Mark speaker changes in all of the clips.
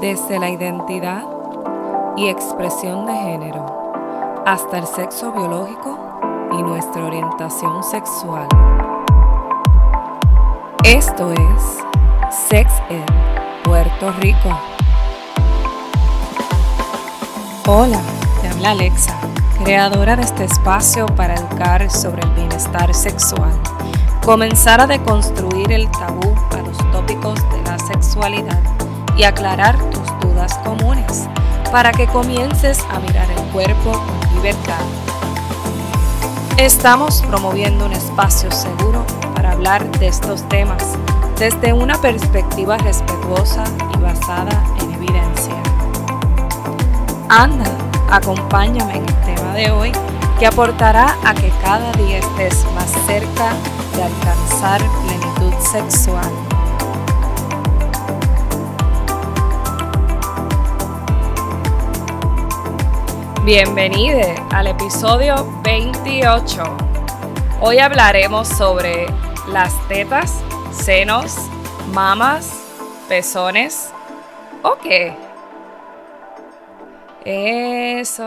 Speaker 1: desde la identidad y expresión de género hasta el sexo biológico y nuestra orientación sexual. Esto es Sex Ed Puerto Rico. Hola, te habla Alexa, creadora de este espacio para educar sobre el bienestar sexual. Comenzar a deconstruir el tabú a los tópicos de la sexualidad y aclarar tus dudas comunes para que comiences a mirar el cuerpo con libertad. Estamos promoviendo un espacio seguro para hablar de estos temas desde una perspectiva respetuosa y basada en evidencia. Anda, acompáñame en el tema de hoy que aportará a que cada día estés más cerca de alcanzar plenitud sexual. Bienvenido al episodio 28. Hoy hablaremos sobre las tetas, senos, mamas, pezones. ¿Ok? Eso.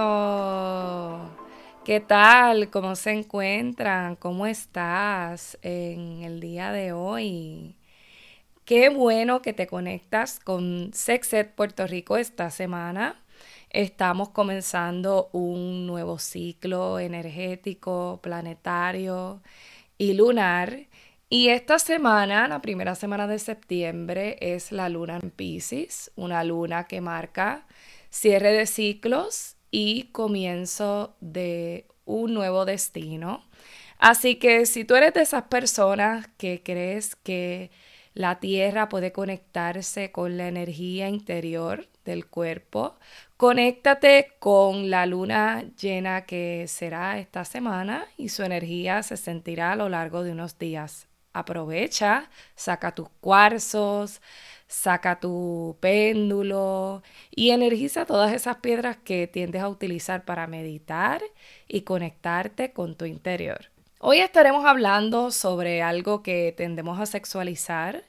Speaker 1: ¿Qué tal? ¿Cómo se encuentran? ¿Cómo estás en el día de hoy? Qué bueno que te conectas con Sexed Puerto Rico esta semana. Estamos comenzando un nuevo ciclo energético, planetario y lunar. Y esta semana, la primera semana de septiembre, es la luna en Pisces, una luna que marca cierre de ciclos y comienzo de un nuevo destino. Así que si tú eres de esas personas que crees que la Tierra puede conectarse con la energía interior del cuerpo. Conéctate con la luna llena que será esta semana y su energía se sentirá a lo largo de unos días. Aprovecha, saca tus cuarzos, saca tu péndulo y energiza todas esas piedras que tiendes a utilizar para meditar y conectarte con tu interior. Hoy estaremos hablando sobre algo que tendemos a sexualizar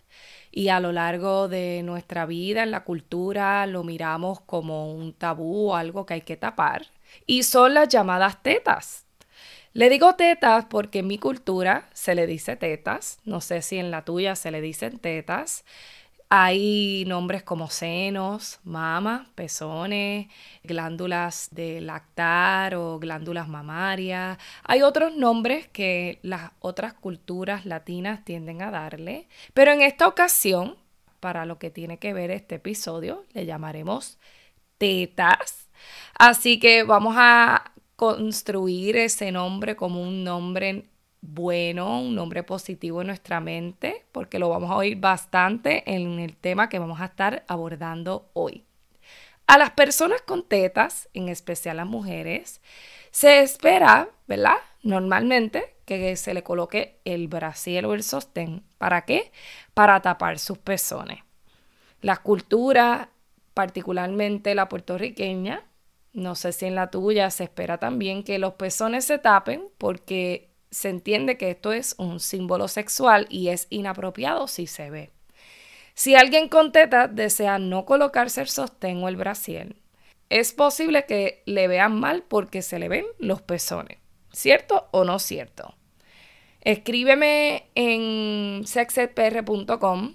Speaker 1: y a lo largo de nuestra vida en la cultura lo miramos como un tabú o algo que hay que tapar. Y son las llamadas tetas. Le digo tetas porque en mi cultura se le dice tetas, no sé si en la tuya se le dicen tetas. Hay nombres como senos, mamas, pezones, glándulas de lactar o glándulas mamarias. Hay otros nombres que las otras culturas latinas tienden a darle, pero en esta ocasión, para lo que tiene que ver este episodio, le llamaremos tetas. Así que vamos a construir ese nombre como un nombre bueno, un nombre positivo en nuestra mente, porque lo vamos a oír bastante en el tema que vamos a estar abordando hoy. A las personas con tetas, en especial las mujeres, se espera, ¿verdad? Normalmente que se le coloque el brasier o el sostén. ¿Para qué? Para tapar sus pezones. Las culturas, particularmente la puertorriqueña, no sé si en la tuya se espera también que los pezones se tapen porque se entiende que esto es un símbolo sexual y es inapropiado si se ve. Si alguien con teta desea no colocarse el sostén o el brasier, es posible que le vean mal porque se le ven los pezones. ¿Cierto o no cierto? Escríbeme en sexedpr.com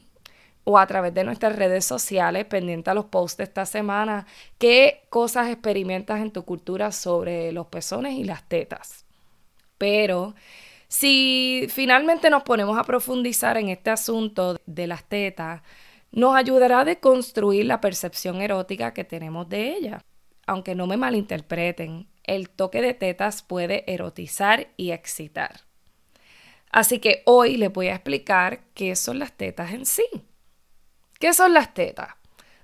Speaker 1: o a través de nuestras redes sociales, pendiente a los posts de esta semana, qué cosas experimentas en tu cultura sobre los pezones y las tetas. Pero si finalmente nos ponemos a profundizar en este asunto de las tetas, nos ayudará a deconstruir la percepción erótica que tenemos de ellas. Aunque no me malinterpreten, el toque de tetas puede erotizar y excitar. Así que hoy les voy a explicar qué son las tetas en sí. ¿Qué son las tetas?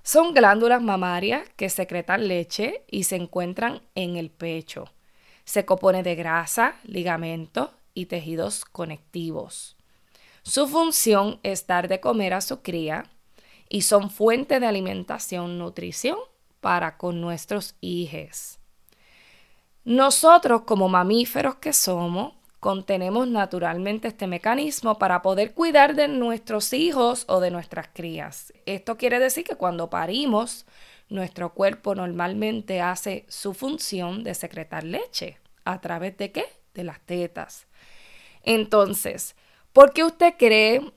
Speaker 1: Son glándulas mamarias que secretan leche y se encuentran en el pecho. Se compone de grasa, ligamento y tejidos conectivos. Su función es dar de comer a su cría y son fuente de alimentación, nutrición para con nuestros hijos. Nosotros como mamíferos que somos, contenemos naturalmente este mecanismo para poder cuidar de nuestros hijos o de nuestras crías. Esto quiere decir que cuando parimos, nuestro cuerpo normalmente hace su función de secretar leche. ¿A través de qué? De las tetas. Entonces, ¿por qué usted cree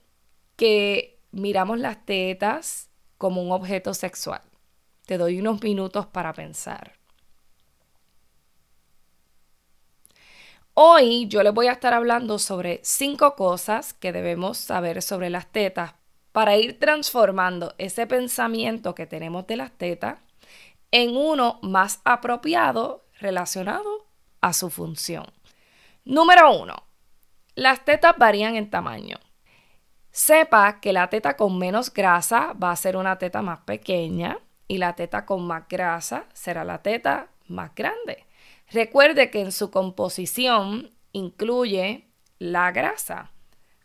Speaker 1: que miramos las tetas como un objeto sexual? Te doy unos minutos para pensar. Hoy yo les voy a estar hablando sobre cinco cosas que debemos saber sobre las tetas para ir transformando ese pensamiento que tenemos de las tetas en uno más apropiado relacionado a su función. Número uno, las tetas varían en tamaño. Sepa que la teta con menos grasa va a ser una teta más pequeña y la teta con más grasa será la teta más grande. Recuerde que en su composición incluye la grasa.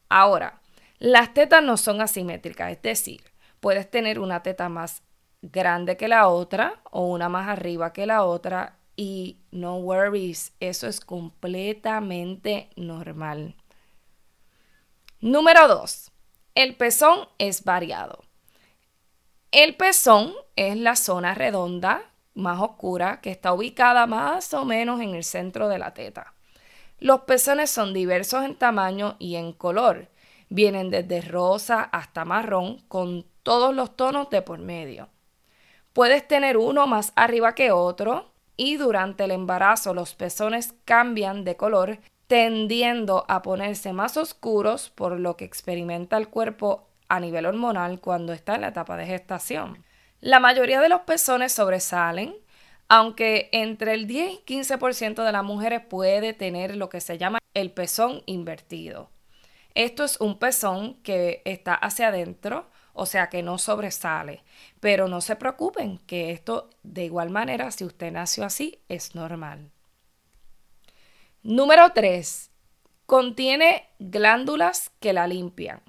Speaker 1: Ahora, las tetas no son asimétricas, es decir, puedes tener una teta más grande que la otra o una más arriba que la otra y no worries, eso es completamente normal. Número 2. El pezón es variado. El pezón es la zona redonda más oscura que está ubicada más o menos en el centro de la teta. Los pezones son diversos en tamaño y en color. Vienen desde rosa hasta marrón con todos los tonos de por medio. Puedes tener uno más arriba que otro y durante el embarazo los pezones cambian de color tendiendo a ponerse más oscuros por lo que experimenta el cuerpo a nivel hormonal cuando está en la etapa de gestación. La mayoría de los pezones sobresalen, aunque entre el 10 y 15% de las mujeres puede tener lo que se llama el pezón invertido. Esto es un pezón que está hacia adentro, o sea que no sobresale. Pero no se preocupen, que esto de igual manera, si usted nació así, es normal. Número 3. Contiene glándulas que la limpian.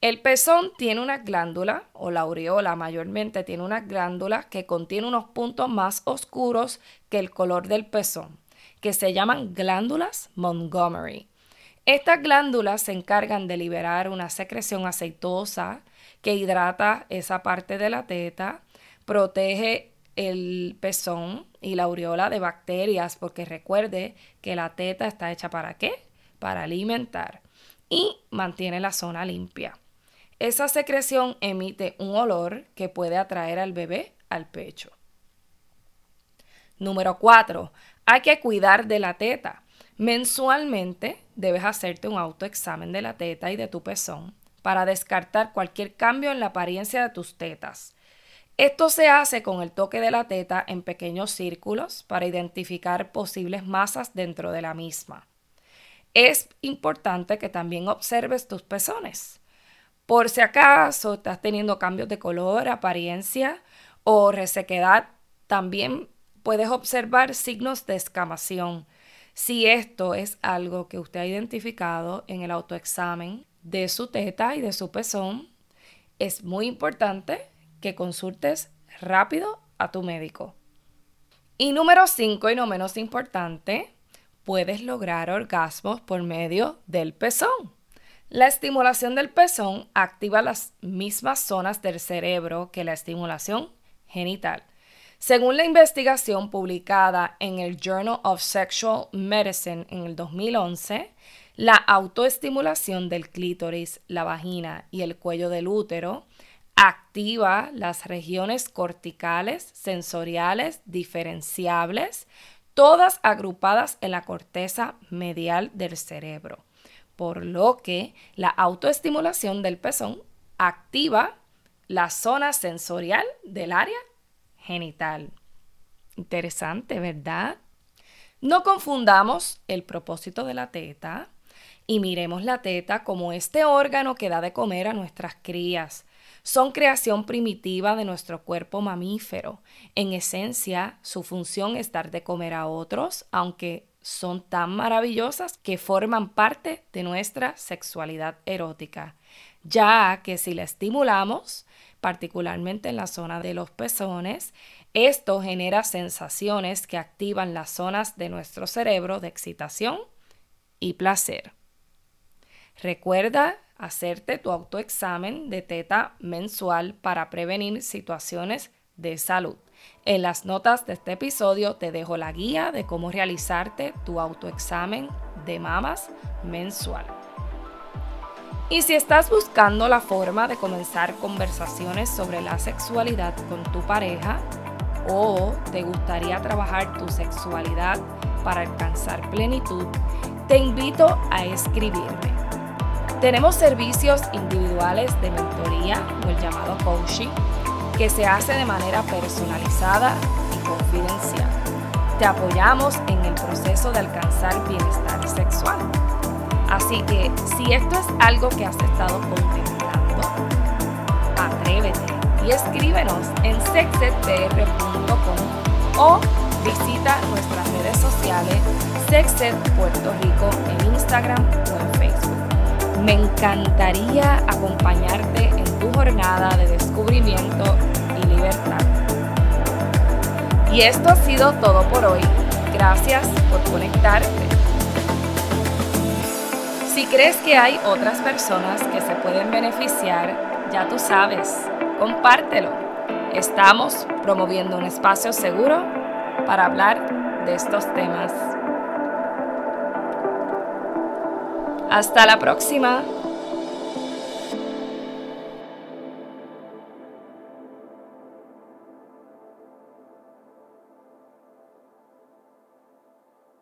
Speaker 1: El pezón tiene una glándula, o la aureola mayormente tiene una glándula que contiene unos puntos más oscuros que el color del pezón, que se llaman glándulas Montgomery. Estas glándulas se encargan de liberar una secreción aceitosa que hidrata esa parte de la teta, protege el pezón y la aureola de bacterias, porque recuerde que la teta está hecha para qué? Para alimentar y mantiene la zona limpia. Esa secreción emite un olor que puede atraer al bebé al pecho. Número 4. Hay que cuidar de la teta. Mensualmente debes hacerte un autoexamen de la teta y de tu pezón para descartar cualquier cambio en la apariencia de tus tetas. Esto se hace con el toque de la teta en pequeños círculos para identificar posibles masas dentro de la misma. Es importante que también observes tus pezones. Por si acaso estás teniendo cambios de color, apariencia o resequedad, también puedes observar signos de escamación. Si esto es algo que usted ha identificado en el autoexamen de su teta y de su pezón, es muy importante que consultes rápido a tu médico. Y número 5 y no menos importante, puedes lograr orgasmos por medio del pezón. La estimulación del pezón activa las mismas zonas del cerebro que la estimulación genital. Según la investigación publicada en el Journal of Sexual Medicine en el 2011, la autoestimulación del clítoris, la vagina y el cuello del útero activa las regiones corticales, sensoriales, diferenciables, todas agrupadas en la corteza medial del cerebro por lo que la autoestimulación del pezón activa la zona sensorial del área genital. Interesante, ¿verdad? No confundamos el propósito de la teta y miremos la teta como este órgano que da de comer a nuestras crías. Son creación primitiva de nuestro cuerpo mamífero. En esencia, su función es dar de comer a otros, aunque son tan maravillosas que forman parte de nuestra sexualidad erótica, ya que si la estimulamos, particularmente en la zona de los pezones, esto genera sensaciones que activan las zonas de nuestro cerebro de excitación y placer. Recuerda hacerte tu autoexamen de teta mensual para prevenir situaciones de salud. En las notas de este episodio te dejo la guía de cómo realizarte tu autoexamen de mamas mensual. Y si estás buscando la forma de comenzar conversaciones sobre la sexualidad con tu pareja o te gustaría trabajar tu sexualidad para alcanzar plenitud, te invito a escribirme. Tenemos servicios individuales de mentoría o el llamado coaching que se hace de manera personalizada y confidencial. Te apoyamos en el proceso de alcanzar bienestar sexual. Así que si esto es algo que has estado contemplando, atrévete y escríbenos en sexedpr.com o visita nuestras redes sociales Sexed Puerto Rico en Instagram o en Facebook. Me encantaría acompañarte en tu jornada de descubrimiento y libertad. Y esto ha sido todo por hoy. Gracias por conectarte. Si crees que hay otras personas que se pueden beneficiar, ya tú sabes, compártelo. Estamos promoviendo un espacio seguro para hablar de estos temas. Hasta la próxima.